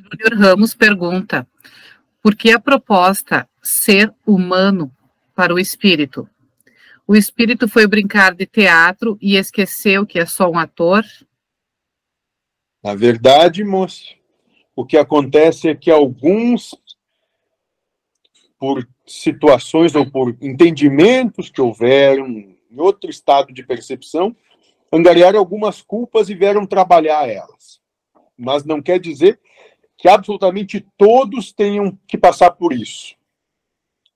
Júnior Ramos pergunta: por que a proposta ser humano para o espírito? O espírito foi brincar de teatro e esqueceu que é só um ator? Na verdade, moço, o que acontece é que alguns, por situações ou por entendimentos que houveram em outro estado de percepção, angariaram algumas culpas e vieram trabalhar elas. Mas não quer dizer que absolutamente todos tenham que passar por isso.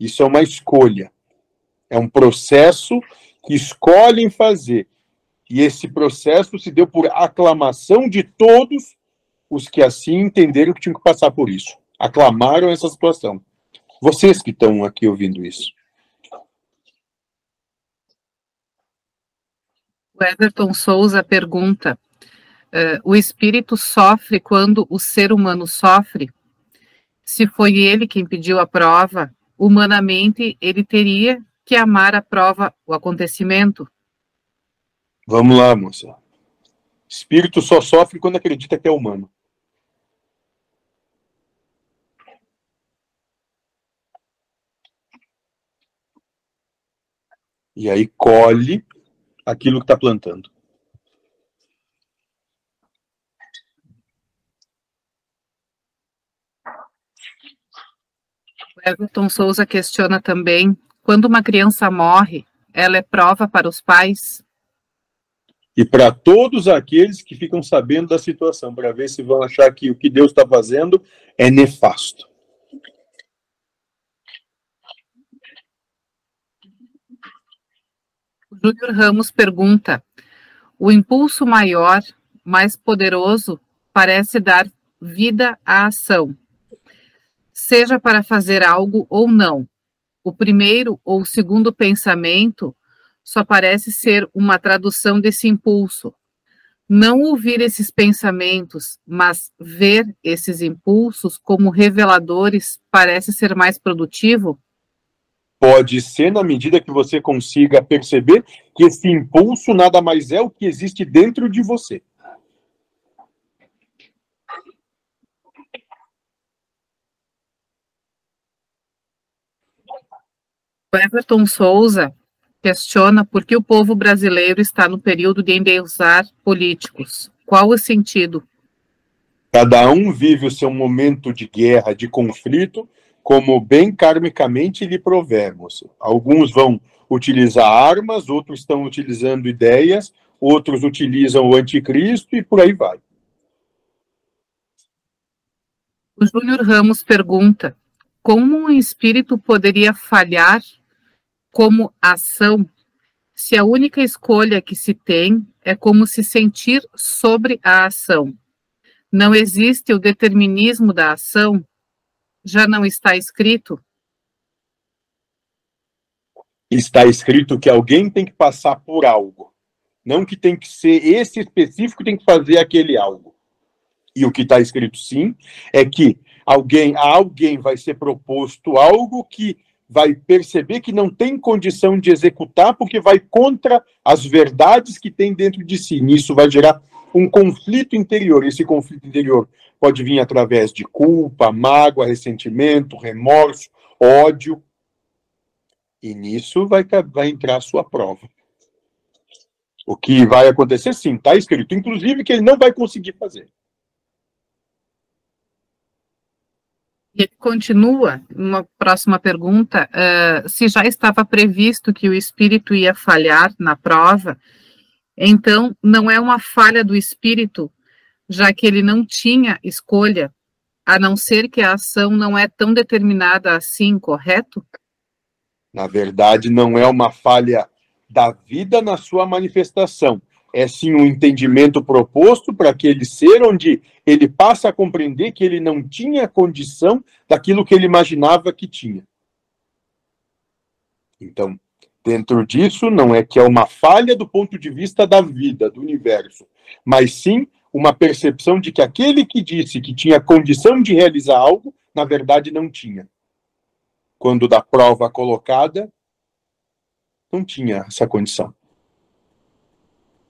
Isso é uma escolha. É um processo que escolhem fazer. E esse processo se deu por aclamação de todos os que assim entenderam que tinham que passar por isso. Aclamaram essa situação. Vocês que estão aqui ouvindo isso. O Everton Souza pergunta: uh, o espírito sofre quando o ser humano sofre? Se foi ele quem pediu a prova, humanamente ele teria que amar a prova, o acontecimento? Vamos lá, moça. Espírito só sofre quando acredita que é humano. E aí colhe aquilo que está plantando. Everton Souza questiona também: quando uma criança morre, ela é prova para os pais? E para todos aqueles que ficam sabendo da situação, para ver se vão achar que o que Deus está fazendo é nefasto. Júnior Ramos pergunta: o impulso maior, mais poderoso, parece dar vida à ação seja para fazer algo ou não. O primeiro ou o segundo pensamento só parece ser uma tradução desse impulso. Não ouvir esses pensamentos, mas ver esses impulsos como reveladores parece ser mais produtivo? Pode ser na medida que você consiga perceber que esse impulso nada mais é o que existe dentro de você. O Everton Souza questiona por que o povo brasileiro está no período de endeusar políticos. Qual o sentido? Cada um vive o seu momento de guerra, de conflito, como bem karmicamente lhe provermos. Alguns vão utilizar armas, outros estão utilizando ideias, outros utilizam o anticristo e por aí vai. O Júnior Ramos pergunta: como um espírito poderia falhar como ação, se a única escolha que se tem é como se sentir sobre a ação. Não existe o determinismo da ação? Já não está escrito? Está escrito que alguém tem que passar por algo. Não que tem que ser esse específico tem que fazer aquele algo. E o que está escrito sim é que alguém, a alguém vai ser proposto algo que vai perceber que não tem condição de executar porque vai contra as verdades que tem dentro de si. Nisso vai gerar um conflito interior. Esse conflito interior pode vir através de culpa, mágoa, ressentimento, remorso, ódio. E nisso vai, vai entrar a sua prova. O que vai acontecer, sim, está escrito, inclusive, que ele não vai conseguir fazer. E continua, uma próxima pergunta, uh, se já estava previsto que o espírito ia falhar na prova, então não é uma falha do espírito, já que ele não tinha escolha, a não ser que a ação não é tão determinada assim, correto? Na verdade, não é uma falha da vida na sua manifestação, é sim um entendimento proposto para aquele ser onde ele passa a compreender que ele não tinha condição daquilo que ele imaginava que tinha. Então, dentro disso, não é que é uma falha do ponto de vista da vida, do universo, mas sim uma percepção de que aquele que disse que tinha condição de realizar algo, na verdade não tinha. Quando da prova colocada, não tinha essa condição.